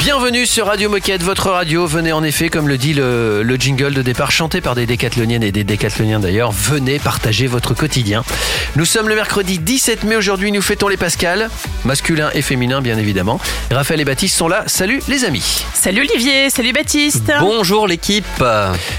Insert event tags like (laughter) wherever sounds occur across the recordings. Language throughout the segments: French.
Bienvenue sur Radio Moquette, votre radio. Venez en effet, comme le dit le, le jingle de départ, chanté par des décathloniennes et des décathloniens d'ailleurs. Venez partager votre quotidien. Nous sommes le mercredi 17 mai. Aujourd'hui, nous fêtons les Pascal, masculin et féminin bien évidemment. Raphaël et Baptiste sont là. Salut les amis. Salut Olivier, salut Baptiste. Bonjour l'équipe.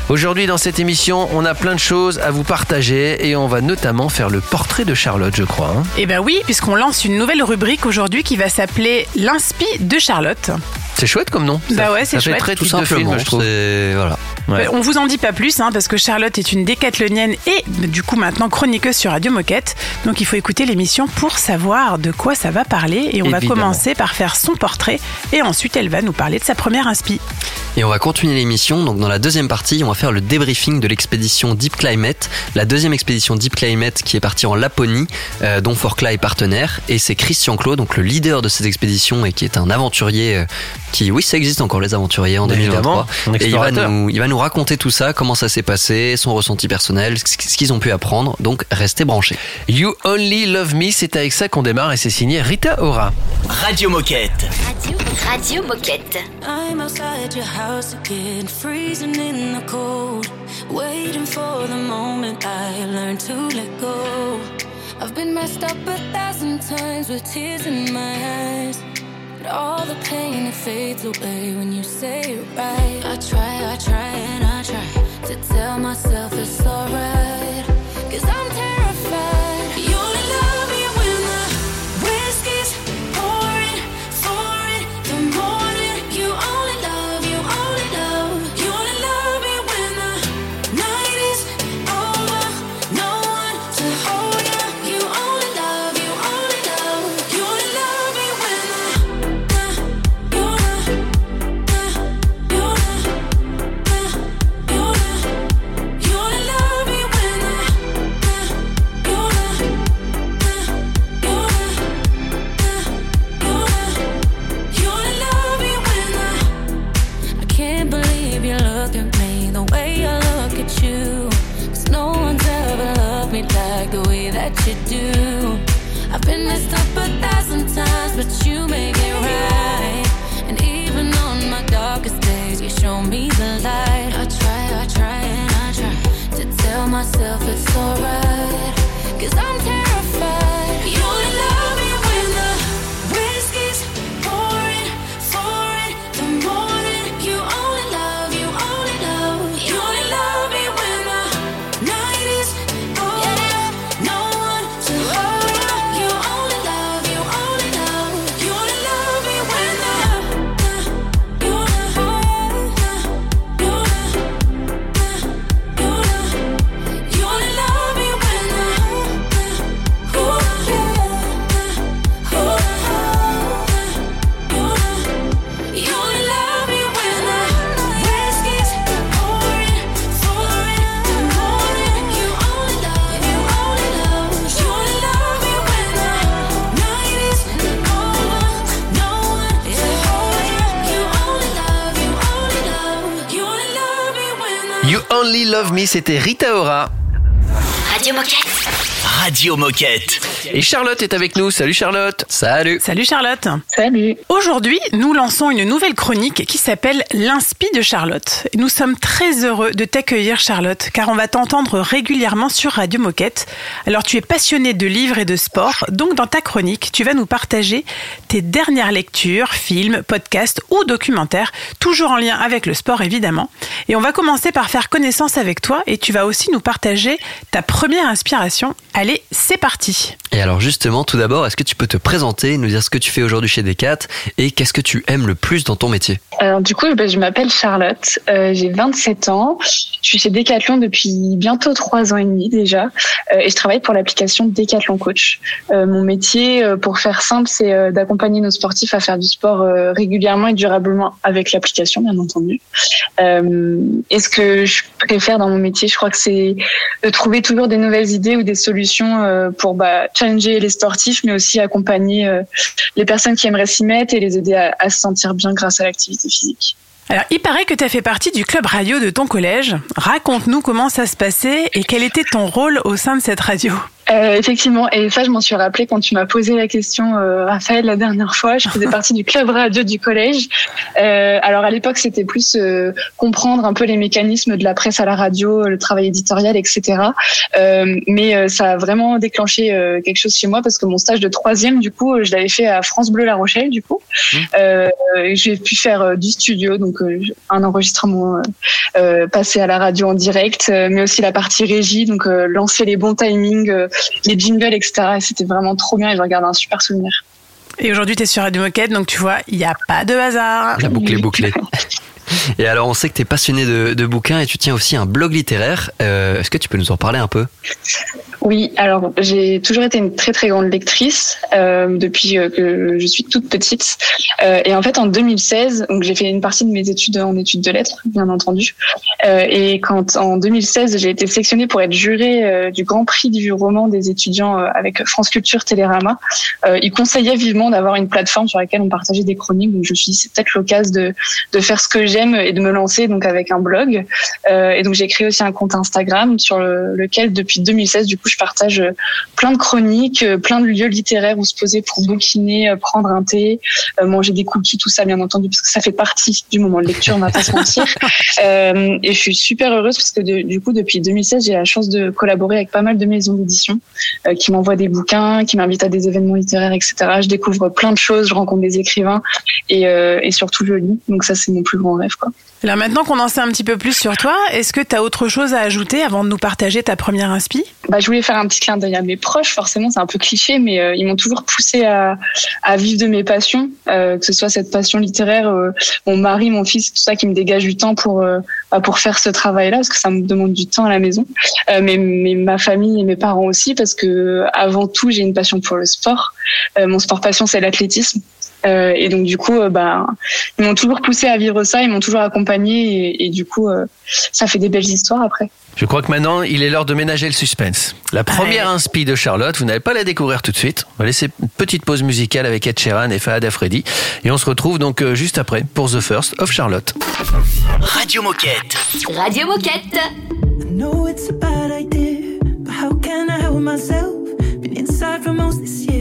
Aujourd'hui, dans cette émission, on a plein de choses à vous partager et on va notamment faire le portrait de Charlotte, je crois. hein. Eh ben oui, puisqu'on lance une nouvelle rubrique aujourd'hui qui va s'appeler l'Inspi de Charlotte. C'est chouette comme nom. Bah Ça- ouais, c'est chouette. très Tout de film, simplement, je trouve. voilà. Ouais. On vous en dit pas plus, hein, parce que Charlotte est une décathlonienne et du coup maintenant chroniqueuse sur Radio Moquette. Donc il faut écouter l'émission pour savoir de quoi ça va parler. Et on va commencer par faire son portrait et ensuite elle va nous parler de sa première inspi. Et on va continuer l'émission. Donc dans la deuxième partie, on va faire le débriefing de l'expédition Deep Climate, la deuxième expédition Deep Climate qui est partie en Laponie, euh, dont Forclaz est partenaire. Et c'est Christian Claude, donc le leader de cette expédition et qui est un aventurier euh, qui, oui, ça existe encore les aventuriers en Évidemment, 2023. un Et il va, nous, il va nous raconter tout ça, comment ça s'est passé, son ressenti personnel, ce ce qu'ils ont pu apprendre. Donc restez branchés. You Only Love Me, c'est avec ça qu'on démarre et c'est signé Rita Ora. Radio Moquette. Radio, Radio Moquette. I'm outside your house again, freezing in the cold. Waiting for the moment I learn to let go. I've been messed up a thousand times with tears in my eyes. But all the pain it fades away when you say it right. I try, I try, and I try to tell myself it's alright. Cause I'm Only Love Me, c'était Rita Ora. Radio Moquette. Radio Moquette. Et Charlotte est avec nous. Salut Charlotte. Salut Salut Charlotte. Salut. Aujourd'hui, nous lançons une nouvelle chronique qui s'appelle l'Inspi de Charlotte. Et Nous sommes très heureux de t'accueillir Charlotte, car on va t'entendre régulièrement sur Radio Moquette. Alors tu es passionnée de livres et de sport, donc dans ta chronique, tu vas nous partager tes dernières lectures, films, podcasts ou documentaires, toujours en lien avec le sport évidemment. Et on va commencer par faire connaissance avec toi et tu vas aussi nous partager ta première inspiration. Allez, c'est parti. Et alors justement, tout d'abord, est-ce que tu peux te présenter, nous dire ce que tu fais aujourd'hui chez Decat et qu'est-ce que tu aimes le plus dans ton métier? Alors du coup, ben, je m'appelle Charlotte, euh, j'ai 27 ans, je suis chez Decathlon depuis bientôt 3 ans et demi déjà, euh, et je travaille pour l'application Decathlon Coach. Euh, mon métier, pour faire simple, c'est d'accompagner nos sportifs à faire du sport régulièrement et durablement avec l'application, bien entendu. Et ce que je préfère dans mon métier, je crois que c'est de trouver toujours des nouvelles idées ou des solutions euh, pour bah, challenger les sportifs, mais aussi accompagner euh, les personnes qui aimeraient s'y mettre et les aider à, à se sentir bien grâce à l'activité physique. Alors, il paraît que tu as fait partie du club radio de ton collège. Raconte-nous comment ça se passait et quel était ton rôle au sein de cette radio. Euh, effectivement, et ça, je m'en suis rappelé quand tu m'as posé la question, euh, Raphaël, la dernière fois. Je faisais partie du club radio du collège. Euh, alors à l'époque, c'était plus euh, comprendre un peu les mécanismes de la presse à la radio, le travail éditorial, etc. Euh, mais euh, ça a vraiment déclenché euh, quelque chose chez moi parce que mon stage de troisième, du coup, je l'avais fait à France Bleu La Rochelle, du coup. Euh, J'ai pu faire du studio, donc euh, un enregistrement passé à la radio en direct, euh, mais aussi la partie régie, donc euh, lancer les bons timings, euh, les jingles, etc. Et c'était vraiment trop bien et je regarde un super souvenir. Et aujourd'hui, tu es sur Radio Moquette, donc tu vois, il n'y a pas de hasard. La boucle est bouclée. (laughs) Et alors, on sait que tu es passionné de, bouquins et tu tiens aussi un blog littéraire. Euh, Est-ce que tu peux nous en parler un peu? Oui, alors j'ai toujours été une très très grande lectrice euh, depuis euh, que je suis toute petite. Et en fait, en 2016, donc j'ai fait une partie de mes études en études de lettres, bien entendu. Et quand en 2016, j'ai été sélectionnée pour être jurée du Grand Prix du roman des étudiants avec France Culture Télérama, ils conseillaient vivement d'avoir une plateforme sur laquelle on partageait des chroniques. Donc je me suis dit c'est peut-être l'occasion de de faire ce que j'aime et de me lancer donc avec un blog. Euh, et donc j'ai créé aussi un compte Instagram sur le- lequel depuis 2016 du coup je partage euh, plein de chroniques, euh, plein de lieux littéraires où se poser pour bouquiner, prendre un thé, euh, manger des cookies, tout ça bien entendu parce que ça fait partie du moment de lecture, on va pas se mentir. (laughs) Euh, et je suis super heureuse parce que de- du coup depuis 2016 j'ai la chance de collaborer avec pas mal de maisons d'édition qui m'envoient des bouquins, qui m'invitent à des événements littéraires, etc. Je découvre plein de choses, je rencontre des écrivains et, et surtout je lis. Donc ça c'est mon plus grand Alors maintenant qu'on en sait un petit peu plus sur toi, est-ce que tu as autre chose à ajouter avant de nous partager ta première inspi? Bah, je voulais faire un petit clin d'œil à mes proches, forcément, c'est un peu cliché, mais euh, ils m'ont toujours poussé à, vivre de mes passions, euh, que ce soit cette passion littéraire, euh, mon mari, mon fils, tout ça qui me dégage du temps pour bah, pour faire ce travail-là, parce que ça me demande du temps à la maison, mais, mais ma famille et mes parents aussi, parce que avant tout, j'ai une passion pour le sport. Mon sport passion, c'est l'athlétisme. Euh, et donc du coup, euh, bah, ils m'ont toujours poussé à vivre ça, ils m'ont toujours accompagné, et, et du coup, euh, ça fait des belles histoires après. Je crois que maintenant, il est l'heure de ménager le suspense. La première inspi de Charlotte, vous n'allez pas la découvrir tout de suite. On va laisser une petite pause musicale avec Ed Sheeran et Fahad Afredi. Et on se retrouve donc juste après pour The First of Charlotte. Radio Moquette. Radio Moquette. I know it's a bad idea, but how can I help myself? Been inside for most this year,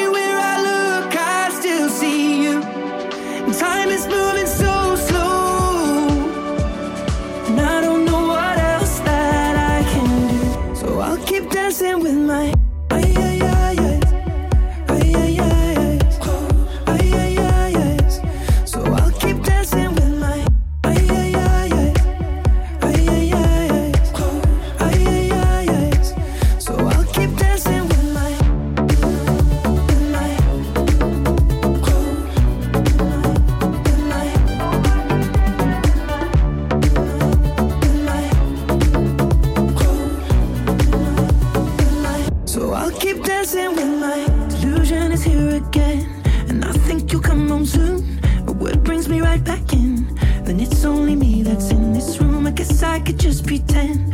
I could just pretend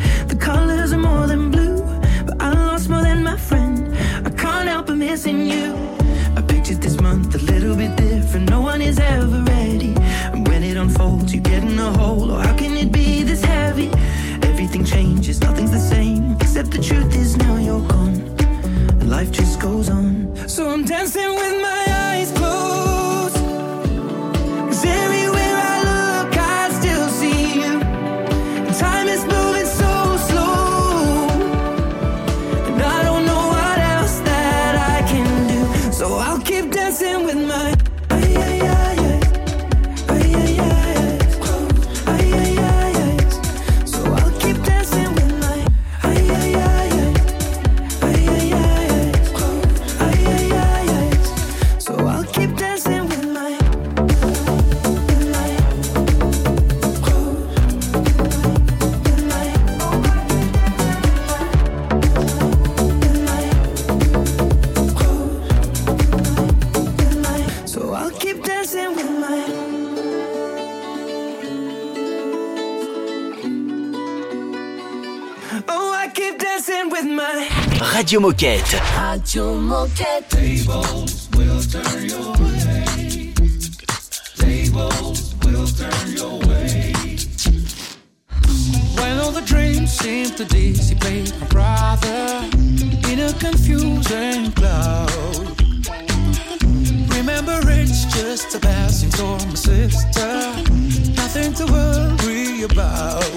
Radio Moquette. When all the dreams seem to dissipate, my brother, in a confusing cloud. Remember, it's just a passing storm, my sister. Nothing to worry about.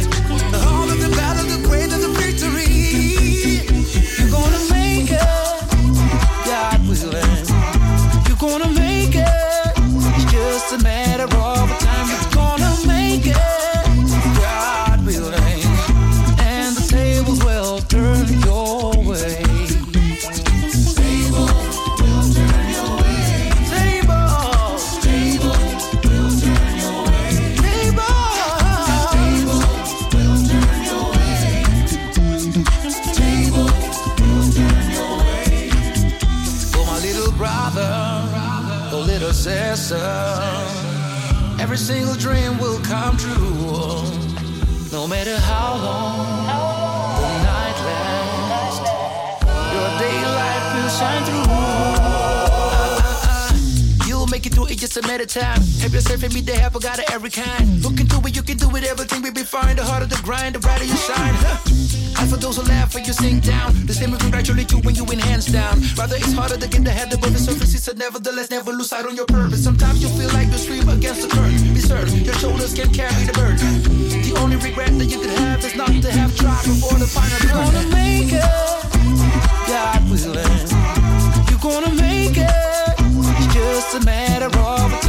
It's just sister, every single dream will come true. No matter how long the night lasts, your daylight will shine through. You'll make it through it just a matter of time. Help yourself and meet the help, I got it every kind. Look into it, you can do it, everything will be fine. The harder the grind, the brighter you shine. For those who laugh when you sink down, the same will congratulate you when you win hands down. Rather, it's harder to get the head above the surface. It's a nevertheless, never lose sight on your purpose. Sometimes you feel like you swim against the current. Be certain your shoulders can carry the burden. The only regret that you could have is not to have tried before the final. You're gonna make it, God willing. You're gonna make it. It's just a matter of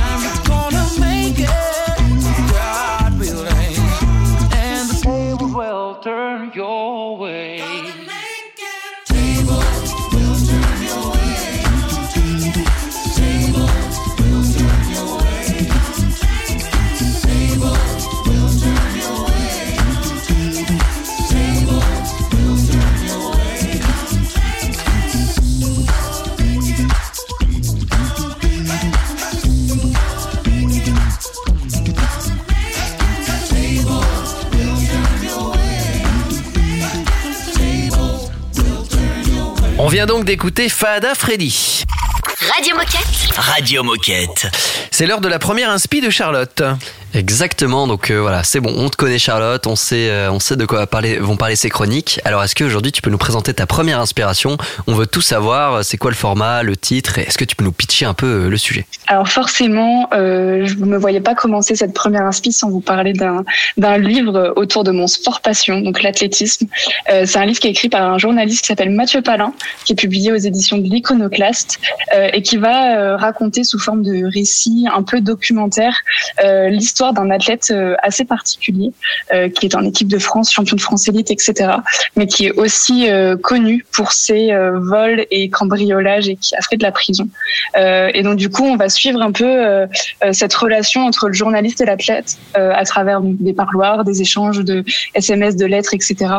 vient donc d'écouter Fada Freddy. Radio Moquette. Radio Moquette. C'est l'heure de la première inspi de Charlotte. Exactement, donc euh, voilà, c'est bon, on te connaît Charlotte, on sait, euh, on sait de quoi vont parler ces chroniques. Alors est-ce qu'aujourd'hui tu peux nous présenter ta première inspiration? On veut tout savoir, euh, c'est quoi le format, le titre, est-ce que tu peux nous pitcher un peu le sujet? Alors forcément, je ne me voyais pas commencer cette première inspi sans vous parler d'un livre autour de mon sport passion, donc l'athlétisme. C'est un livre qui est écrit par un journaliste qui s'appelle Mathieu Palin, qui est publié aux éditions de l'Iconoclaste et qui va raconter sous forme de récit un peu documentaire euh, d'un athlète euh, assez particulier euh, qui est en équipe de France, champion de France élite, etc. Mais qui est aussi euh, connu pour ses vols et cambriolages et qui a fait de la prison. Et donc du coup, on va suivre un peu cette relation entre le journaliste et l'athlète à travers des parloirs, des échanges de SMS, de lettres, etc.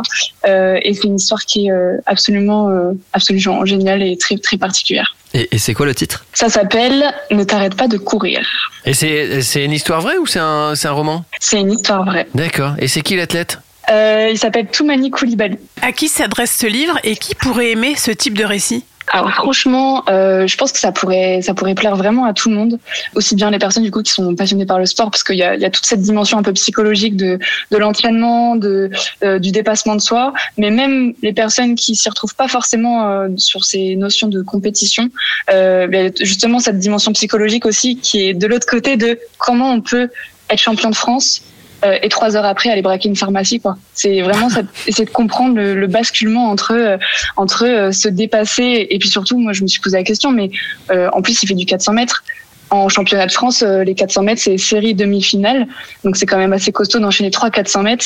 Et c'est une histoire qui est absolument, absolument géniale et très très particulière. Et, et c'est quoi le titre? Ça s'appelle Ne t'arrête pas de courir. Et c'est c'est une histoire vraie ou c'est un, c'est un roman? C'est une histoire vraie. D'accord. Et c'est qui l'athlète? Euh, il s'appelle Toumani Koulibaly. À qui s'adresse ce livre et qui pourrait aimer ce type de récit? Alors franchement, euh, je pense que ça pourrait, ça pourrait plaire vraiment à tout le monde, aussi bien les personnes du coup qui sont passionnées par le sport, parce qu'il y a, y a toute cette dimension un peu psychologique de, de l'entraînement, de, euh, du dépassement de soi, mais même les personnes qui s'y retrouvent pas forcément euh, sur ces notions de compétition, euh, ben, justement cette dimension psychologique aussi qui est de l'autre côté de comment on peut être champion de France euh, et trois heures après aller braquer une pharmacie quoi. C'est vraiment ça, (laughs) essayer de comprendre le, le basculement entre euh, entre euh, se dépasser et puis surtout moi je me suis posé la question mais euh, en plus il fait du 400 mètres. En championnat de France, les 400 mètres, c'est série demi-finale. Donc, c'est quand même assez costaud d'enchaîner trois 400 mètres.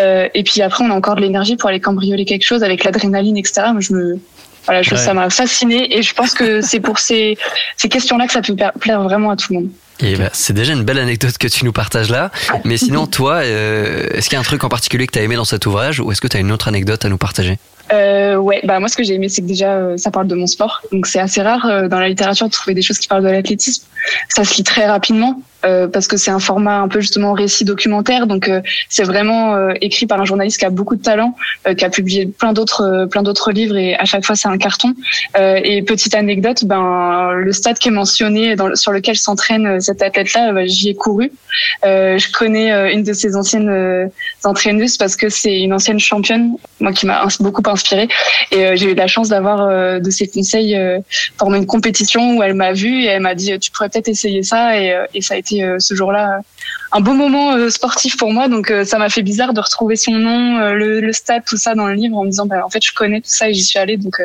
Euh, et puis après, on a encore de l'énergie pour aller cambrioler quelque chose avec l'adrénaline, etc. Moi, je me, voilà, je, Ouais. ça m'a fasciné. Et je pense que c'est pour ces, ces questions-là que ça peut pla- plaire vraiment à tout le monde. Et bah, c'est déjà une belle anecdote que tu nous partages là. Mais sinon, toi, euh, est-ce qu'il y a un truc en particulier que tu as aimé dans cet ouvrage ou est-ce que tu as une autre anecdote à nous partager? Euh, ouais, bah moi ce que j'ai aimé c'est que déjà euh, ça parle de mon sport, donc c'est assez rare euh, dans la littérature de trouver des choses qui parlent de l'athlétisme. Ça se lit très rapidement euh, parce que c'est un format un peu justement récit documentaire, donc euh, c'est vraiment euh, écrit par un journaliste qui a beaucoup de talent, qui a publié plein d'autres plein d'autres livres et à chaque fois c'est un carton. Et petite anecdote, ben le stade qui est mentionné dans, sur lequel s'entraîne cet athlète-là, bah, j'y ai couru. Je connais une de ses anciennes entraîneuses parce que c'est une ancienne championne, moi qui m'a beaucoup inspirée. Et euh, j'ai eu la chance d'avoir euh, de ses conseils euh, pendant une compétition où elle m'a vue et elle m'a dit tu pourrais peut-être essayer ça. Et, ça a été ce jour-là un beau moment sportif pour moi. Donc ça m'a fait bizarre de retrouver son nom, le, le stade, tout ça dans le livre en me disant bah, en fait je connais tout ça et j'y suis allée. Donc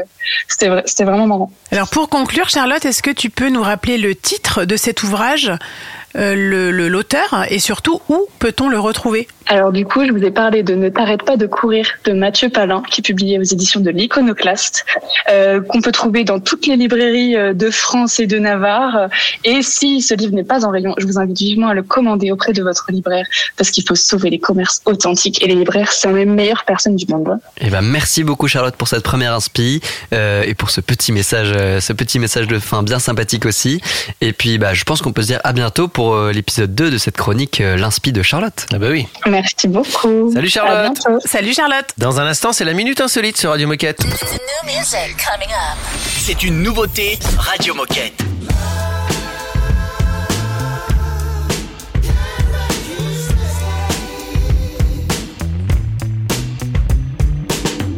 c'était c'était vraiment marrant. Alors pour conclure, Charlotte, est-ce que tu peux nous rappeler le titre de cet ouvrage, l'auteur, et surtout où peut-on le retrouver? Alors du coup, je vous ai parlé de Ne t'arrête pas de courir de Mathieu Palin, qui est publié aux éditions de l'Iconoclaste, euh, qu'on peut trouver dans toutes les librairies euh, de France et de Navarre. Et si ce livre n'est pas en rayon, je vous invite vivement à le commander auprès de votre libraire, parce qu'il faut sauver les commerces authentiques. Et les libraires, c'est les meilleures personnes du monde. Eh ben, merci beaucoup Charlotte pour cette première inspi euh, et pour ce petit message, euh, ce petit message de fin bien sympathique aussi. Et puis, bah, je pense qu'on peut se dire à bientôt pour euh, l'épisode 2 de cette chronique euh, l'inspi de Charlotte. Ah bah oui. Merci beaucoup. Salut Charlotte. Salut Charlotte Dans un instant, c'est la minute insolite sur Radio Moquette. C'est une nouveauté Radio Moquette.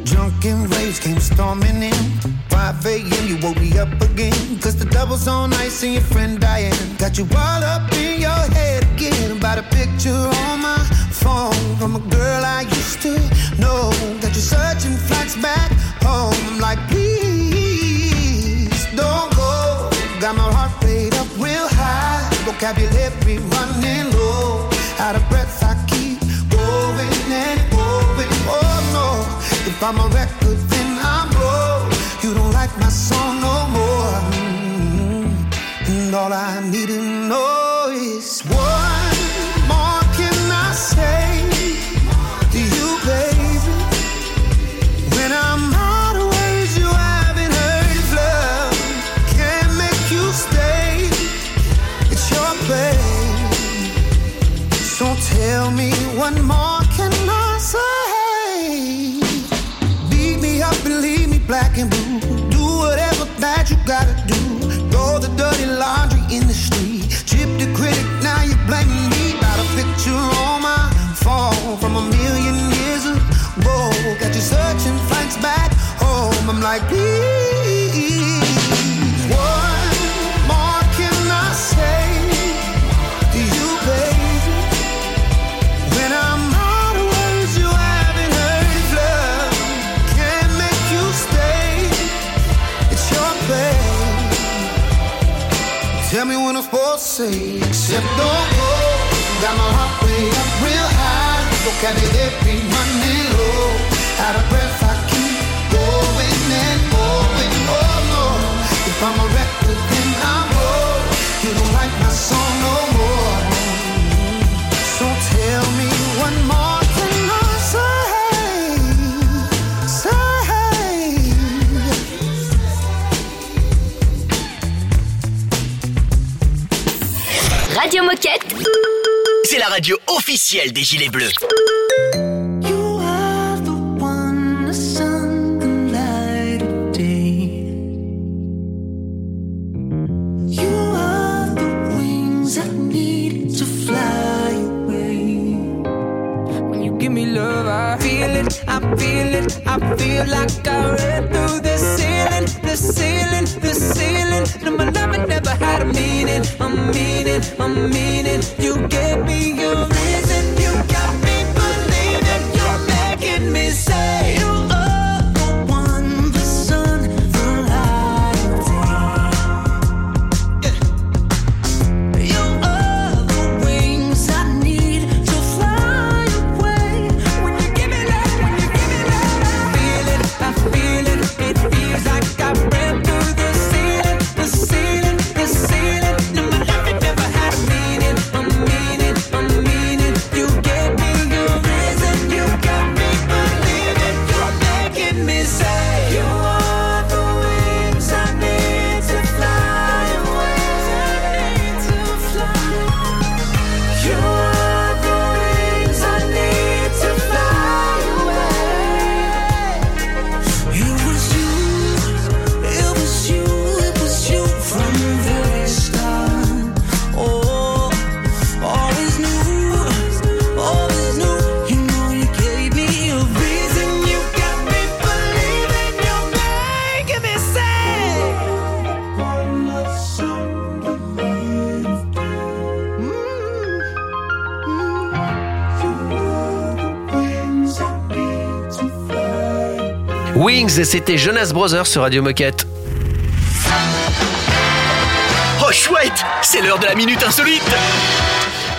Drunken raves came storming in. 5 a.m. you woke me up again. Cause the double's on ice and your friend Diane got you all up in your head again. About a picture on my phone from a girl I used to know. That you're searching flights back home. I'm like, please don't go. Got my heart rate up real high. Vocabulary running low. Out of breath, I keep going and going. Oh no. If I'm a record, song no more. And all I need to know is back home. I'm like, please, what more can I say to you, baby? When I'm out of words, you haven't heard love can't make you stay. It's your babe. Tell me when I'm supposed to say, except don't go. Got my heart way up real high. Vocabulary running low. Out of breath, la radio officielle des Gilets Bleus. I feel it. I feel I through the the the. No, my love it never had a meaning, a meaning, a meaning. You gave me a reason, you got me believing, you're making me say Wings, c'était Jonas Brothers sur Radio Moquette. Oh chouette, c'est l'heure de la minute insolite.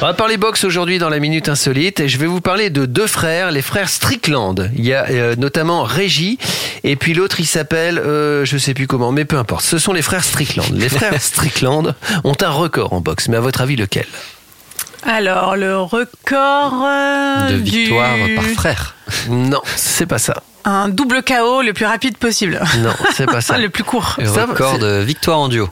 On va parler boxe aujourd'hui dans la Minute Insolite et je vais vous parler de deux frères, les frères Strickland. Il y a euh, notamment Régis et puis l'autre il s'appelle, euh, je sais plus comment, mais peu importe. Ce sont les frères Strickland. Les frères (laughs) Strickland ont un record en boxe, mais à votre avis lequel? Alors, le record euh, De du- victoire par frère. Non, c'est pas ça. Un double KO le plus rapide possible. Non, c'est pas ça. (laughs) le plus court. Le Ça, record de victoire en duo.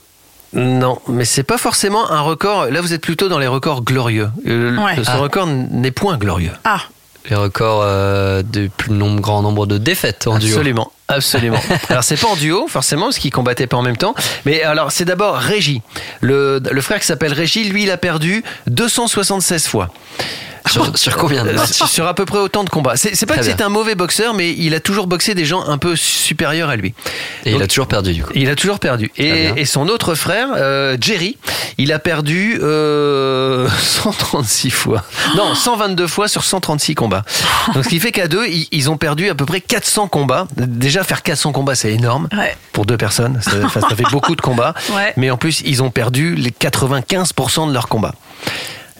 Non, mais c'est pas forcément un record. Là, vous êtes plutôt dans les records glorieux. Euh, Ouais. Ce Ah. record n'est point glorieux. Ah, Les records euh, du plus grand nombre de défaites en duo. Absolument, absolument. (laughs) alors c'est pas en duo forcément parce qu'ils combattaient pas en même temps, mais alors c'est d'abord Régis, le, le frère qui s'appelle Régis, lui il a perdu 276 fois. Sur, sur combien de Euh, matchs sur, sur à peu près autant de combats. C'est c'est pas Très que c'est un mauvais boxeur, mais il a toujours boxé des gens un peu supérieurs à lui. Et il a toujours perdu du coup. Il a toujours perdu. Et, et son autre frère, euh, Jerry, il a perdu euh, (laughs) 136 fois. Non, 122 fois sur 136 combats. Donc ce qui fait qu'à deux, ils, ils ont perdu à peu près 400 combats. Déjà faire 400 combats, c'est énorme ouais. pour deux personnes. Ça, ça fait beaucoup de combats. Ouais. Mais en plus, ils ont perdu les 95% de leurs combats.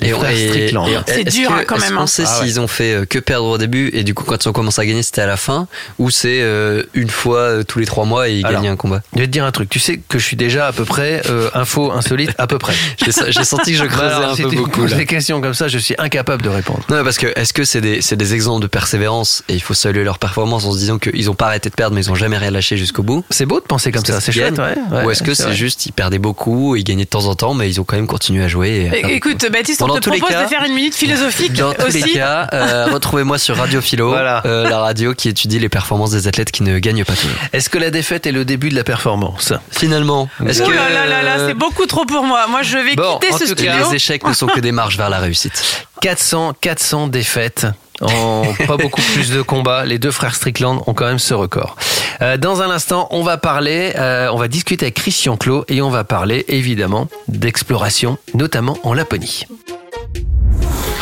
Les Et on- frères Strickland. C'est dur, que- hein, quand est-ce même, qu'on hein. sait Ah s'ils ont fait euh, que perdre au début et du coup quand ils ont commencé à gagner c'était à la fin ou c'est euh, une fois euh, tous les trois mois et ils Alors, gagnent un combat? Je vais te dire un truc. Tu sais que je suis déjà à peu près euh, info insolite à peu près. (laughs) J'ai senti que je (laughs) creusais alors, un si peu beaucoup poses là. des questions comme ça, je suis incapable de répondre. Non, parce que est-ce que c'est des, exemples de persévérance et il faut saluer leur performance en se disant qu'ils n'ont pas arrêté de perdre mais ils n'ont jamais rien lâché jusqu'au bout? C'est beau de penser comme ça, c'est chouette, ouais. ouais, Ou est-ce que c'est juste ils perdaient beaucoup, ils gagnaient de temps en temps mais ils ont quand même continué à jouer Écoute, Baptiste, on dans te tous les propose cas- de faire une minute philosophique Dans tous aussi. les cas, euh, retrouvez-moi sur Radio Philo, Voilà. euh, la radio qui étudie les performances des athlètes qui ne gagnent pas toujours. Est-ce que la défaite est le début de la performance? Finalement, est-ce Oh que là là là là, c'est beaucoup trop pour moi. Moi, je vais Bon, quitter en ce tout cas, studio. les échecs ne sont que des marches vers la réussite (laughs) 400, 400 défaites en pas beaucoup plus de combats. Les deux frères Strickland ont quand même ce record. Euh, dans un instant, on va parler, euh, on va discuter avec Christian Clot et on va parler évidemment d'exploration, notamment en Laponie.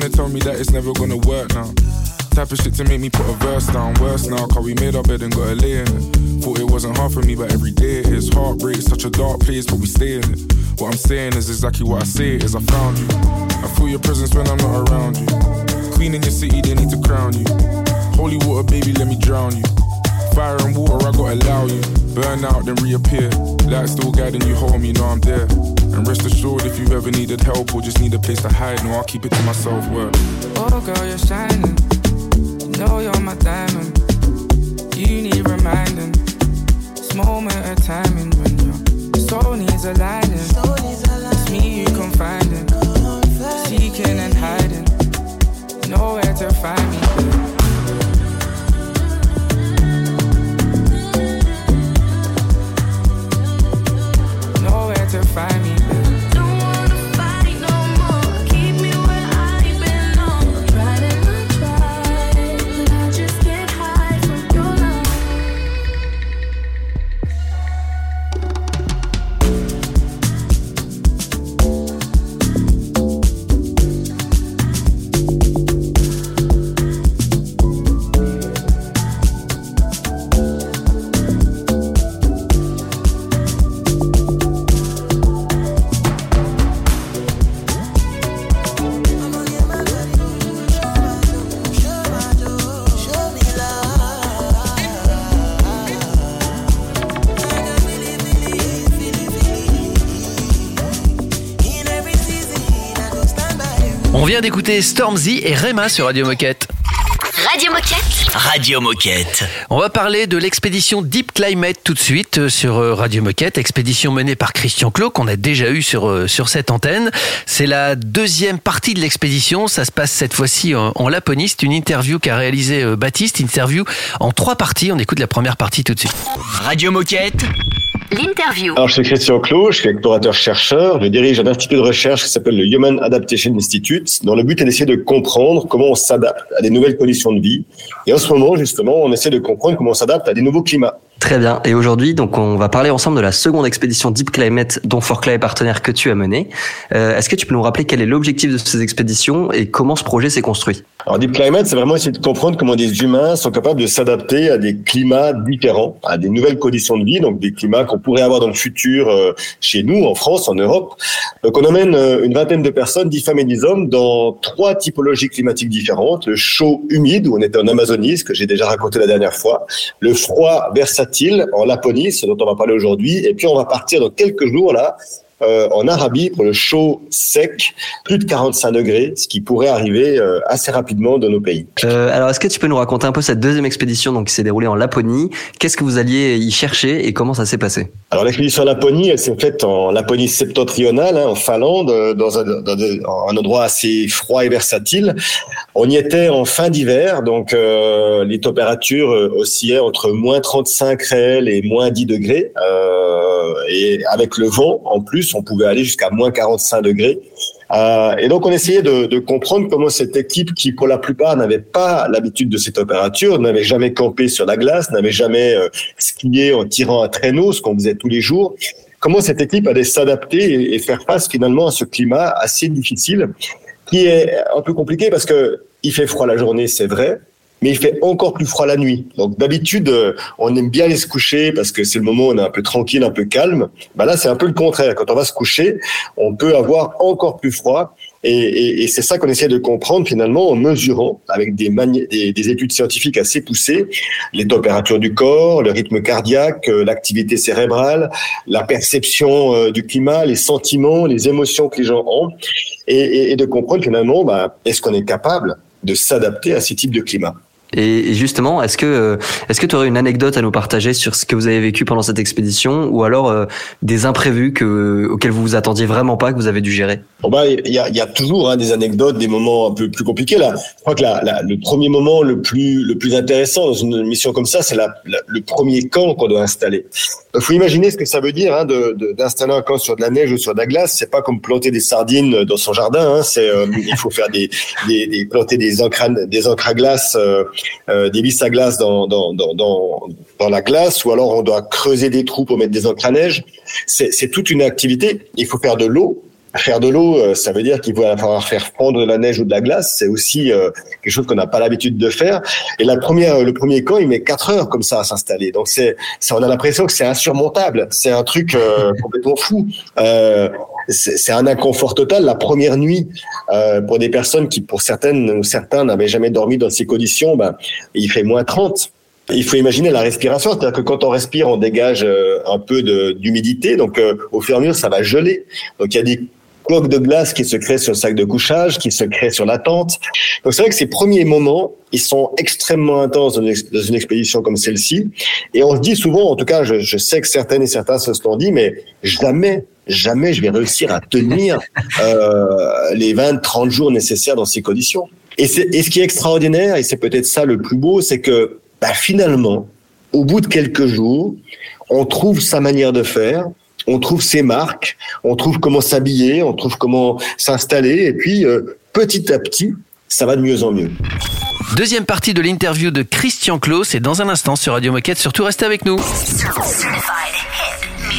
Gonna tell me that it's never gonna work now? Type of shit to make me put a verse down. Worse now, cause we made our bed and got a lay in it. Thought it wasn't hard for me, but every day it is. Heartbreak, such a dark place, but we stay in it. What I'm saying is exactly what I say is I found you. I feel your presence when I'm not around you. Queen in your city, they need to crown you. Holy water, baby, let me drown you. Fire and water, I gotta allow you. Burn out, then reappear. Light still guiding you home, you know I'm there. And rest assured, if you ever needed help or just need a place to hide, no, I'll keep it to myself. Word. Oh, girl, you're shining. You know you're my diamond. You need reminding. This moment of timing when your soul needs aligning. It's me you confiding. Seeking and hiding. Nowhere to find me. To find me. Vient d'écouter Stormzy et Rema sur Radio Moquette. Radio Moquette. Radio Moquette. On va parler de l'expédition Deep Climate tout de suite euh, sur euh, Radio Moquette, expédition menée par Christian Clot qu'on a déjà eu sur, euh, sur cette antenne. C'est la deuxième partie de l'expédition, ça se passe cette fois-ci en, en Laponie, c'est une interview qu'a réalisé euh, Baptiste, interview en trois parties, on écoute la première partie tout de suite. Radio Moquette. L'interview. Alors, je suis Christian Clot, je suis explorateur-chercheur. Je dirige un institut de recherche qui s'appelle le Human Adaptation Institute, dont le but est d'essayer de comprendre comment on s'adapte à des nouvelles conditions de vie. Et en ce moment, justement, on essaie de comprendre comment on s'adapte à des nouveaux climats. Très bien. Et aujourd'hui, donc, on va parler ensemble de la seconde expédition Deep Climate dont Forclay est partenaire que tu as menée. Euh, Est-ce que tu peux nous rappeler quel est l'objectif de ces expéditions et comment ce projet s'est construit? Alors, Deep Climate, c'est vraiment essayer de comprendre comment des humains sont capables de s'adapter à des climats différents, à des nouvelles conditions de vie, donc des climats qu'on pourrait avoir dans le futur euh, chez nous, en France, en Europe. Donc, on emmène euh, une vingtaine de personnes, dix femmes et dix hommes, dans trois typologies climatiques différentes. Le chaud humide, où on était en Amazonie, ce que j'ai déjà raconté la dernière fois. Le froid versatile, en Laponie, ce dont on va parler aujourd'hui. Et puis, on va partir dans quelques jours, là, euh, en Arabie pour le chaud sec, plus de 45 degrés, ce qui pourrait arriver euh, assez rapidement dans nos pays. Euh, alors, est-ce que tu peux nous raconter un peu cette deuxième expédition donc, qui s'est déroulée en Laponie? Qu'est-ce que vous alliez y chercher et comment ça s'est passé? Alors l'expédition en Laponie, elle s'est faite en Laponie septentrionale, hein, en Finlande, euh, dans un, dans un endroit assez froid et versatile. On y était en fin d'hiver, donc euh, les températures euh, oscillaient entre moins 35 réels et moins 10 degrés. Et avec le vent, en plus, on pouvait aller jusqu'à moins 45 degrés. Euh, et donc on essayait de, comprendre comment cette équipe, qui pour la plupart n'avait pas l'habitude de ces températures, n'avait jamais campé sur la glace, n'avait jamais euh, skié en tirant un traîneau, ce qu'on faisait tous les jours, comment cette équipe allait s'adapter et, et, faire face finalement à ce climat assez difficile, qui est un peu compliqué parce que il fait froid la journée, c'est vrai, mais il fait encore plus froid la nuit. Donc d'habitude, on aime bien aller se coucher parce que c'est le moment où on est un peu tranquille, un peu calme. Ben là, c'est un peu le contraire. Quand on va se coucher, on peut avoir encore plus froid. Et, c'est ça qu'on essaie de comprendre finalement en mesurant avec des, des, des, études scientifiques assez poussées les températures du corps, le rythme cardiaque, l'activité cérébrale, la perception euh, du climat, les sentiments, les émotions que les gens ont, et, de comprendre finalement bah, est-ce qu'on est capable de s'adapter à ces types de climats. Et justement, est-ce que est-ce que tu aurais une anecdote à nous partager sur ce que vous avez vécu pendant cette expédition, ou alors euh, des imprévus que auxquels vous vous attendiez vraiment pas que vous avez dû gérer? Bon bah il y a, y a toujours hein, des anecdotes, des moments un peu plus compliqués là. Je crois que la, la, le premier moment le plus le plus intéressant dans une mission comme ça, c'est la, le premier camp qu'on doit installer. Il faut imaginer ce que ça veut dire hein, d'installer de, de, un camp sur de la neige ou sur de la glace. C'est pas comme planter des sardines dans son jardin. Hein, c'est euh, il faut faire des, des, des planter des encres des encres à glace. Euh, euh, des à glace dans, dans, dans, dans, la glace, ou alors on doit creuser des trous pour mettre des encres à neige. C'est toute une activité. Il faut faire de l'eau. Faire de l'eau, ça veut dire qu'il va falloir faire fondre de la neige ou de la glace. C'est aussi euh, quelque chose qu'on n'a pas l'habitude de faire. Et la première, le premier camp, il met quatre heures comme ça à s'installer. Donc c'est, on a l'impression que c'est insurmontable. C'est un truc euh, (laughs) complètement fou. Euh, c'est un inconfort total. La première nuit, euh, pour des personnes qui, pour certaines ou certains, n'avaient jamais dormi dans ces conditions, ben, il fait moins 30. Il faut imaginer la respiration, c'est-à-dire que quand on respire, on dégage euh, un peu d'humidité, donc euh, au fur et à mesure, ça va geler. Donc il y a des cloques de glace qui se créent sur le sac de couchage, qui se créent sur la tente. Donc c'est vrai que ces premiers moments, ils sont extrêmement intenses dans une expédition comme celle-ci. Et on se dit souvent, en tout cas, je, je sais que certaines et certains se sont dit, mais jamais jamais je vais réussir à tenir euh, les 20, 30 jours nécessaires dans ces conditions. Et, et ce qui est extraordinaire, et c'est peut-être ça le plus beau, c'est que bah, finalement, au bout de quelques jours, on trouve sa manière de faire, on trouve ses marques, on trouve comment s'habiller, on trouve comment s'installer, et puis euh, petit à petit, ça va de mieux en mieux. Deuxième partie de l'interview de Christian Clos, c'est dans un instant sur Radio Moquette, surtout restez avec nous.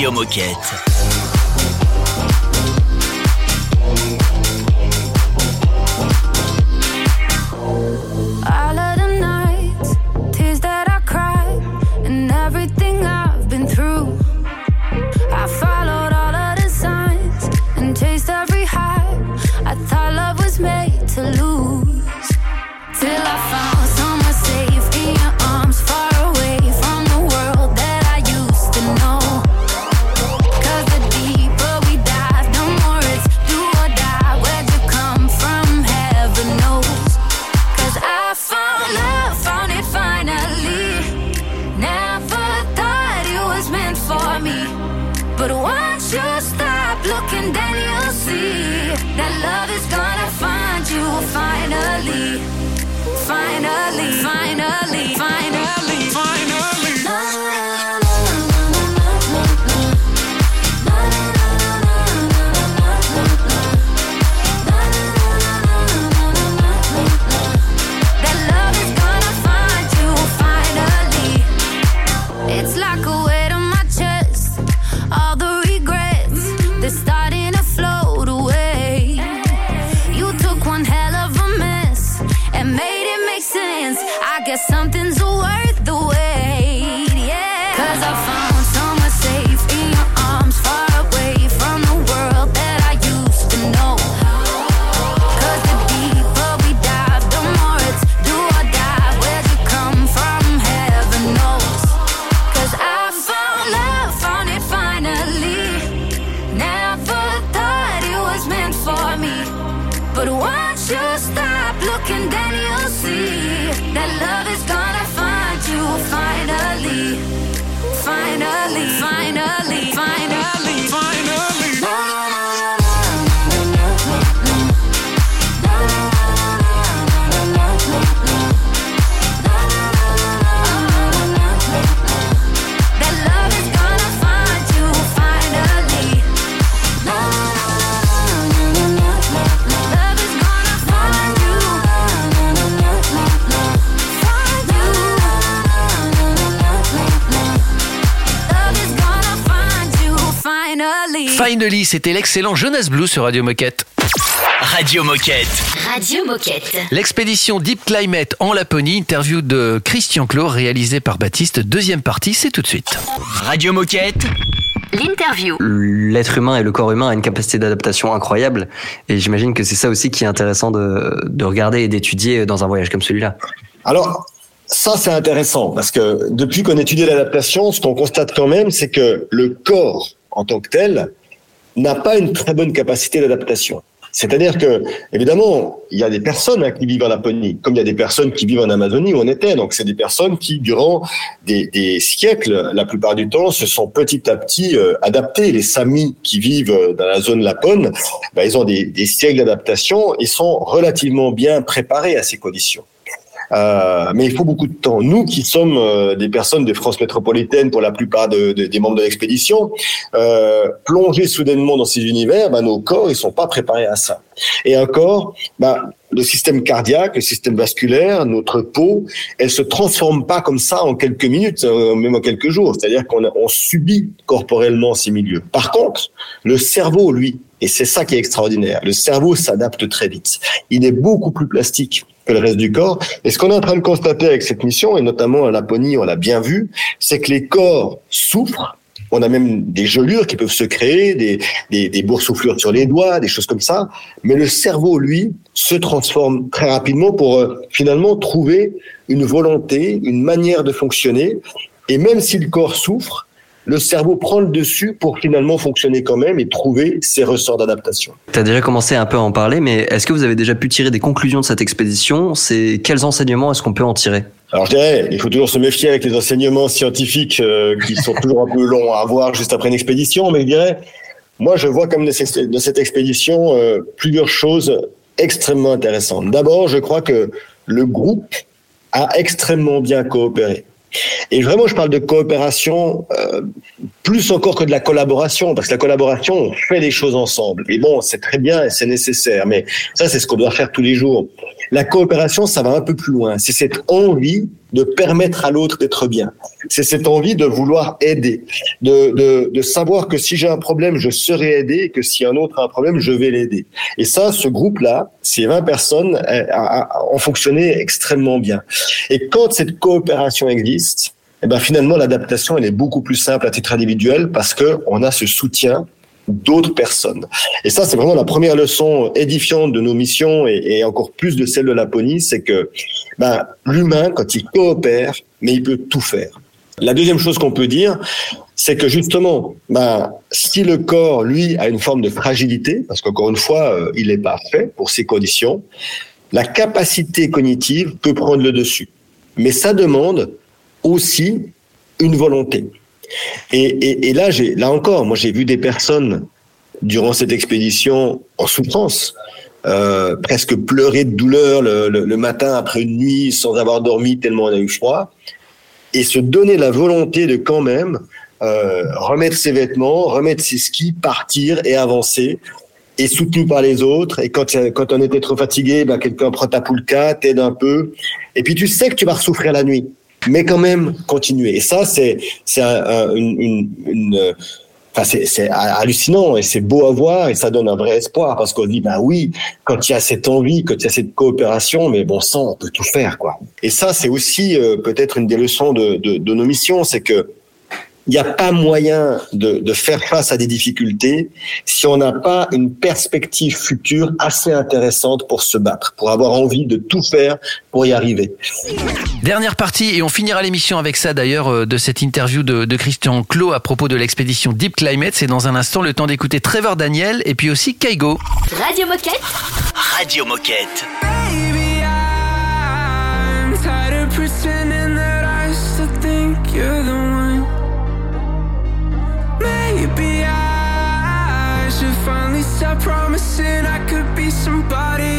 Radio Moquette. minor c'était l'excellent Jonas Blue sur Radio Moquette. Radio Moquette. Radio Moquette. L'expédition Deep Climate en Laponie, interview de Christian Clot réalisée par Baptiste. Deuxième partie, c'est tout de suite. Radio Moquette. L'interview. L'être humain et le corps humain a une capacité d'adaptation incroyable et j'imagine que c'est ça aussi qui est intéressant de, de regarder et d'étudier dans un voyage comme celui-là. Alors, ça, c'est intéressant parce que depuis qu'on étudie l'adaptation, ce qu'on constate quand même, c'est que le corps en tant que tel n'a pas une très bonne capacité d'adaptation. C'est-à-dire que, évidemment, il y a des personnes hein, qui vivent en Laponie, comme il y a des personnes qui vivent en Amazonie où on était. Donc, c'est des personnes qui, durant des, siècles, la plupart du temps, se sont petit à petit euh, adaptées. Les Samis qui vivent euh, dans la zone lapone, ben, ils ont des siècles d'adaptation et sont relativement bien préparés à ces conditions. Euh, mais il faut beaucoup de temps. Nous qui sommes euh, des personnes de France métropolitaine pour la plupart de, de- des membres de l'expédition, euh, plonger soudainement dans ces univers, ben, nos corps ils sont pas préparés à ça. Et encore, ben, le système cardiaque, le système vasculaire, notre peau, elle se transforme pas comme ça en quelques minutes, euh, même en quelques jours. C'est-à-dire qu'on on subit corporellement ces milieux. Par contre, le cerveau, lui, et c'est ça qui est extraordinaire, le cerveau s'adapte très vite. Il est beaucoup plus plastique le reste du corps. Et ce qu'on est en train de constater avec cette mission, et notamment en Laponie, on l'a bien vu, c'est que les corps souffrent. On a même des gelures qui peuvent se créer, des, des, des boursouflures sur les doigts, des choses comme ça. Mais le cerveau, lui, se transforme très rapidement pour euh, finalement trouver une volonté, une manière de fonctionner. Et même si le corps souffre, le cerveau prend le dessus pour finalement fonctionner quand même et trouver ses ressorts d'adaptation. Tu as déjà commencé un peu à en parler, mais est-ce que vous avez déjà pu tirer des conclusions de cette expédition? C'est quels enseignements est-ce qu'on peut en tirer? Alors je dirais, il faut toujours se méfier avec les enseignements scientifiques euh, qui sont toujours un peu longs à avoir juste après une expédition, mais je dirais, moi je vois comme de cette expédition euh, plusieurs choses extrêmement intéressantes. D'abord, je crois que le groupe a extrêmement bien coopéré. Et vraiment, je parle de coopération euh, plus encore que de la collaboration, parce que la collaboration, on fait les choses ensemble. Et bon, c'est très bien et c'est nécessaire, mais ça, c'est ce qu'on doit faire tous les jours. La coopération, ça va un peu plus loin. C'est cette envie de permettre à l'autre d'être bien. C'est cette envie de vouloir aider, de, de, de savoir que si j'ai un problème, je serai aidé, et que si un autre a un problème, je vais l'aider. Et ça, ce groupe-là, ces 20 personnes, ont fonctionné extrêmement bien. Et quand cette coopération existe, eh ben finalement l'adaptation elle est beaucoup plus simple à titre individuel parce que on a ce soutien d'autres personnes. Et ça c'est vraiment la première leçon édifiante de nos missions et, encore plus de celle de Laponie, c'est que ben, l'humain quand il coopère, mais il peut tout faire. La deuxième chose qu'on peut dire, c'est que justement, ben, si le corps, lui, a une forme de fragilité, parce qu'encore une fois, euh, il n'est pas fait pour ces conditions, la capacité cognitive peut prendre le dessus. Mais ça demande aussi une volonté. Et, là, encore, moi j'ai vu des personnes durant cette expédition en souffrance, euh, presque pleurer de douleur le, matin après une nuit sans avoir dormi tellement on a eu froid, et se donner la volonté de quand même euh, remettre ses vêtements, remettre ses skis, partir et avancer et soutenu par les autres. Et quand, on était trop fatigué, ben, quelqu'un prend ta poulka, t'aide un peu. Et puis tu sais que tu vas souffrir la nuit, mais quand même continuer. Et ça, c'est c'est un- un- une, Enfin, c'est, c'est hallucinant et c'est beau à voir et ça donne un vrai espoir parce qu'on dit, ben oui, quand il y a cette envie, quand il y a cette coopération, mais bon sang, on peut tout faire, quoi. Et ça, c'est aussi euh, peut-être une des leçons de, de, de nos missions, c'est que il n'y a pas moyen de, de faire face à des difficultés si on n'a pas une perspective future assez intéressante pour se battre, pour avoir envie de tout faire pour y arriver. Dernière partie, et on finira l'émission avec ça d'ailleurs, euh, de cette interview de, de Christian Clot à propos de l'expédition Deep Climate. C'est dans un instant le temps d'écouter Trevor Daniel et puis aussi Kaigo. Radio Moquette. Radio Moquette. Promising I could be somebody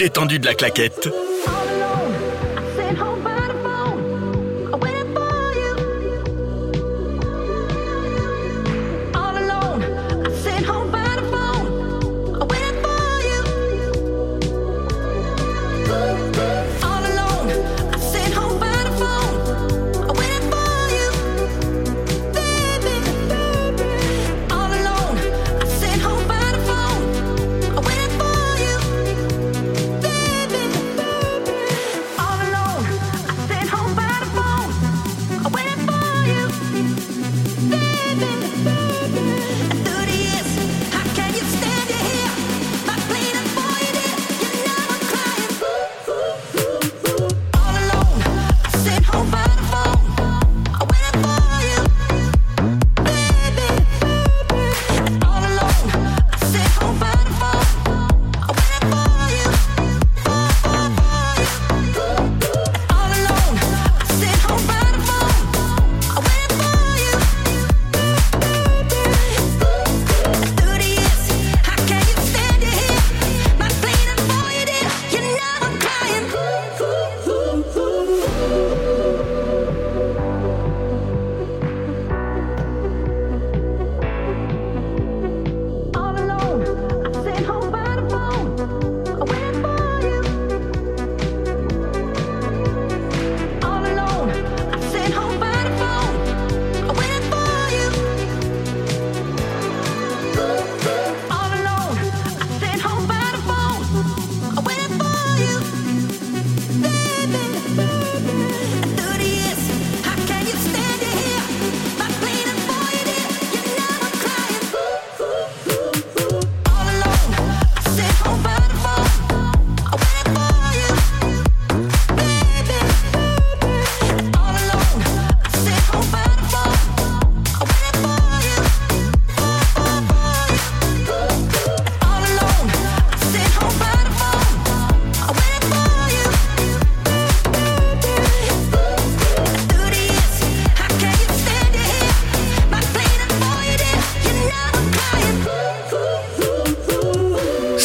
détendu de la claquette.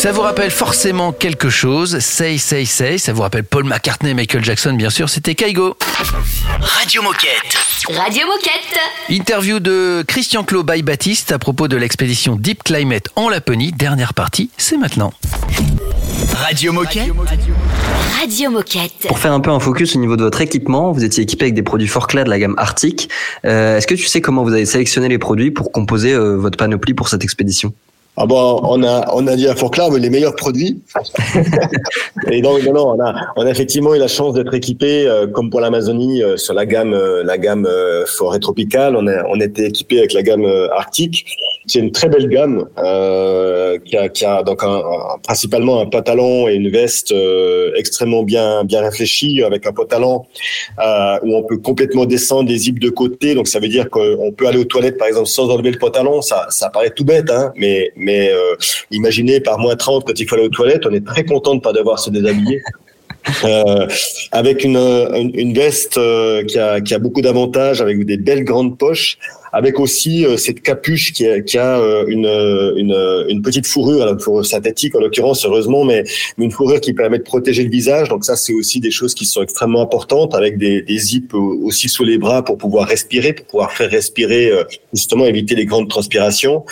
Ça vous rappelle forcément quelque chose. Say, say, say. Ça vous rappelle Paul McCartney et Michael Jackson, bien sûr. C'était Kaigo. Radio Moquette. Radio Moquette. Interview de Christian by Baptiste à propos de l'expédition Deep Climate en Laponie. Dernière partie, c'est maintenant. Radio Moquette. Radio Moquette. Pour faire un peu un focus au niveau de votre équipement, vous étiez équipé avec des produits Forclaz de la gamme Arctic. Euh, Est-ce que tu sais comment vous avez sélectionné les produits pour composer euh, votre panoplie pour cette expédition? Ah bon, on a on a dit à Fort les meilleurs produits. (laughs) et donc non, non, on a on a effectivement eu la chance d'être équipé euh, comme pour l'Amazonie euh, sur la gamme euh, la gamme euh, forêt tropicale. On a on était équipé avec la gamme euh, arctique. C'est une très belle gamme euh, qui a qui a donc un, un- principalement un pantalon et une veste euh, extrêmement bien bien réfléchis avec un pantalon euh, où on peut complètement descendre des zips de côté. Donc ça veut dire qu'on peut aller aux toilettes par exemple sans enlever le pantalon. Ça ça paraît tout bête, hein, mais mais euh, imaginez par moins 30 quand il faut aller aux toilettes, on est très content de pas devoir se déshabiller. (laughs) Euh, avec une, une, une veste euh, qui, a, qui a beaucoup d'avantages, avec des belles grandes poches, avec aussi euh, cette capuche qui a, a euh, une, petite fourrure, une fourrure synthétique en l'occurrence, heureusement, mais une fourrure qui permet de protéger le visage. Donc ça, c'est aussi des choses qui sont extrêmement importantes, avec des, des zips au- aussi sous les bras pour pouvoir respirer, pour pouvoir faire respirer, euh, justement éviter les grandes transpirations.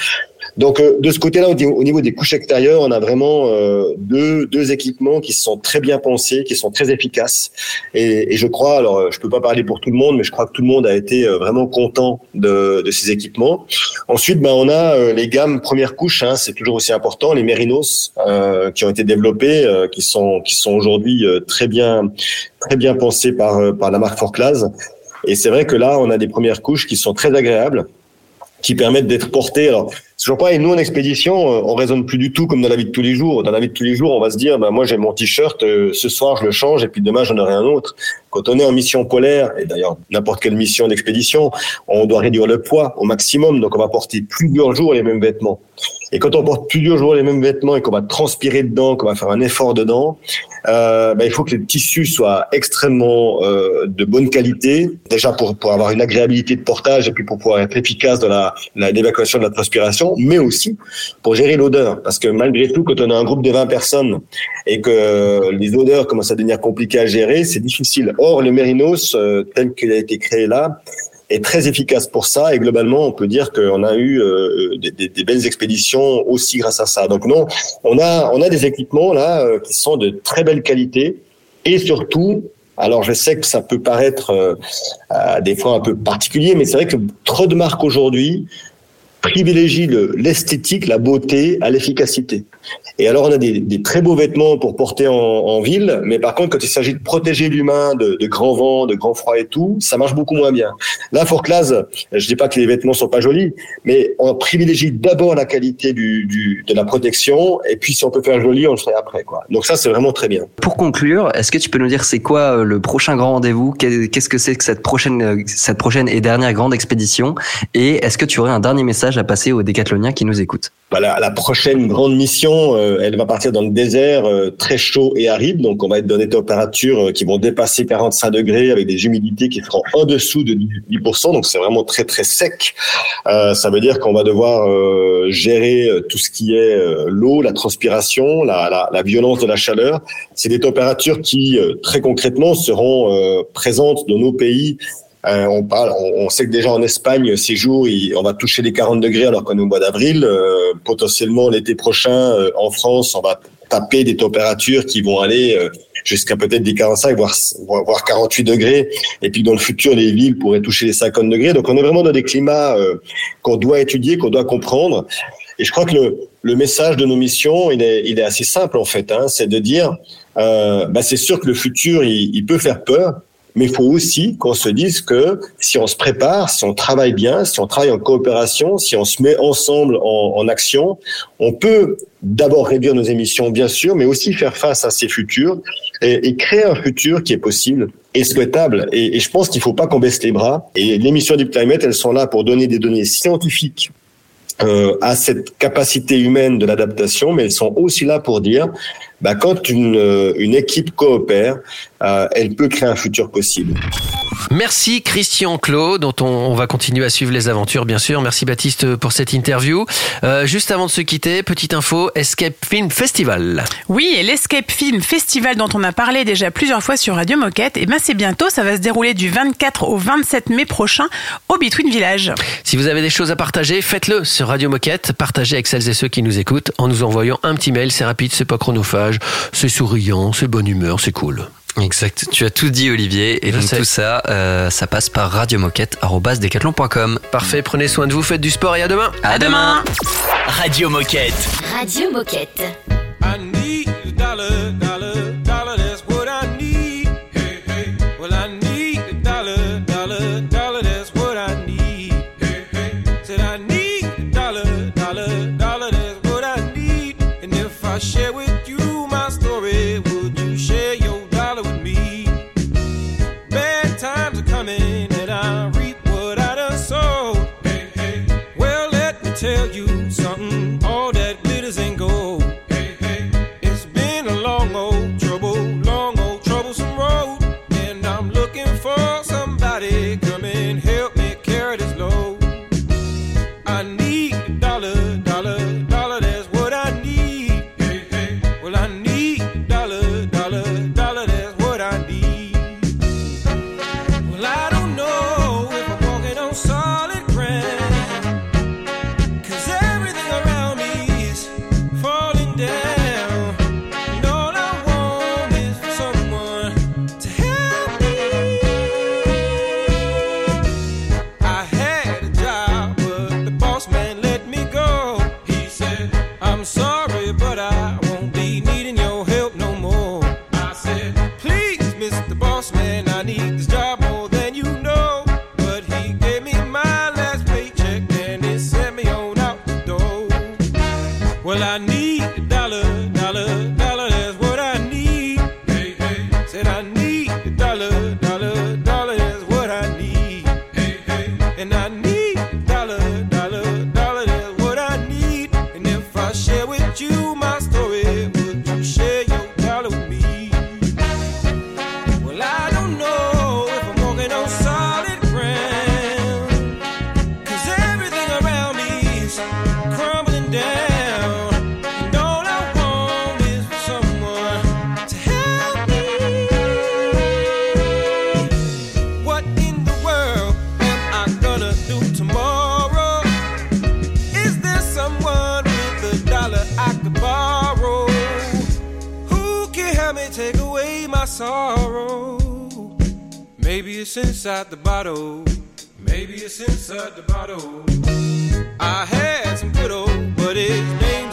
Donc euh, de ce côté-là, au niveau- au niveau des couches extérieures, on a vraiment euh, deux, équipements qui sont très bien pensés, qui sont très efficaces. Et, et je crois, alors euh, je peux pas parler pour tout le monde, mais je crois que tout le monde a été euh, vraiment content de, de ces équipements. Ensuite, ben on a euh, les gammes première couche, hein, c'est toujours aussi important, les Mérinos euh, qui ont été développés, euh, qui sont qui sont aujourd'hui euh, très bien très bien pensés par euh, par la marque Forclaz. Et c'est vrai que là, on a des premières couches qui sont très agréables qui permettent d'être portés. Alors, toujours pareil, nous en expédition, euh, on raisonne plus du tout comme dans la vie de tous les jours. Dans la vie de tous les jours, on va se dire, ben, moi j'ai mon t-shirt, euh, ce soir je le change et puis demain j'en aurai un autre. Quand on est en mission polaire, et d'ailleurs n'importe quelle mission d'expédition, on doit réduire le poids au maximum, donc on va porter plusieurs jours les mêmes vêtements. Et quand on porte plusieurs jours les mêmes vêtements et qu'on va transpirer dedans, qu'on va faire un effort dedans, euh, ben, il faut que les tissus soient extrêmement euh, de bonne qualité, déjà pour, pour avoir une agréabilité de portage et puis pour pouvoir être efficace dans la la- l'évacuation de la transpiration, mais aussi pour gérer l'odeur. Parce que malgré tout, quand on a un groupe de 20 personnes et que les odeurs commencent à devenir compliquées à gérer, c'est difficile. Or, le Mérinos, euh, tel qu'il a été créé là, est très efficace pour ça et globalement on peut dire qu'on a eu euh, des, des- belles expéditions aussi grâce à ça. Donc non, on a on a des équipements là euh, qui sont de très belle qualité et surtout alors je sais que ça peut paraître euh, euh, des fois un peu particulier mais c'est vrai que trop de marques aujourd'hui privilégient le- l'esthétique, la beauté à l'efficacité. Et alors, on a des, des très beaux vêtements pour porter en, en ville, mais par contre, quand il s'agit de protéger l'humain de, de grands vents, de grands froids et tout, ça marche beaucoup moins bien. Là, Forclaz, je dis pas que les vêtements sont pas jolis, mais on privilégie d'abord la qualité du, du, de la protection, et puis si on peut faire joli, on le ferait après, quoi. Donc ça, c'est vraiment très bien. Pour conclure, est-ce que tu peux nous dire c'est quoi euh, le prochain grand rendez-vous? Qu'est- Qu'est-ce que c'est que cette prochaine, euh, cette prochaine et dernière grande expédition? Et est-ce que tu aurais un dernier message à passer aux décathloniens qui nous écoutent? Voilà, la prochaine grande mission, euh, elle va partir dans le désert euh, très chaud et aride. Donc, on va être dans des températures euh, qui vont dépasser 45 degrés avec des humidités qui seront en dessous de 10%. Donc, c'est vraiment très, très sec. Ça veut dire qu'on va devoir gérer tout ce qui est l'eau, la transpiration, la, la, la violence de la chaleur. C'est des températures qui, très concrètement, seront présentes dans nos pays euh, on parle, on, on sait que déjà en Espagne, ces jours, il- on va toucher les 40 degrés alors qu'on est au mois d'avril. Euh, potentiellement l'été prochain, euh, en France, on va taper des températures qui vont aller euh, jusqu'à peut-être des 45, voire, voire 48 degrés. Et puis dans le futur, les villes pourraient toucher les 50 degrés. Donc on est vraiment dans des climats euh, qu'on doit étudier, qu'on doit comprendre. Et je crois que le, le message de nos missions, il est, il est assez simple en fait. Hein, c'est de dire, euh, bah, c'est sûr que le futur, il, il peut faire peur. Mais il faut aussi qu'on se dise que si on se prépare, si on travaille bien, si on travaille en coopération, si on se met ensemble en, action, on peut d'abord réduire nos émissions, bien sûr, mais aussi faire face à ces futurs et, créer un futur qui est possible et souhaitable. Et, et je pense qu'il ne faut pas qu'on baisse les bras. Et les missions du Climate, elles sont là pour donner des données scientifiques euh, à cette capacité humaine de l'adaptation, mais elles sont aussi là pour dire, bah, quand une, euh, une équipe coopère, euh, elle peut créer un futur possible. Merci Christian Clos, dont on, va continuer à suivre les aventures, bien sûr. Merci Baptiste pour cette interview. Euh, juste avant de se quitter, petite info Escape Film Festival. Oui, et l'Escape Film Festival dont on a parlé déjà plusieurs fois sur Radio Moquette, et ben c'est bientôt. Ça va se dérouler du 24 au 27 mai prochain au Between Village. Si vous avez des choses à partager, faites-le sur Radio Moquette. Partagez avec celles et ceux qui nous écoutent en nous envoyant un petit mail. C'est rapide, c'est pas chronophage c'est souriant, c'est bonne humeur, c'est cool. Exact, tu as tout dit Olivier, et donc tout ça, euh, ça passe par radiomoquette.com. Parfait, prenez soin de vous, faites du sport et à demain. À, demain. Radio Moquette. Radio Moquette. it's inside the bottle. Maybe it's inside the bottle. I had some good old, but his name's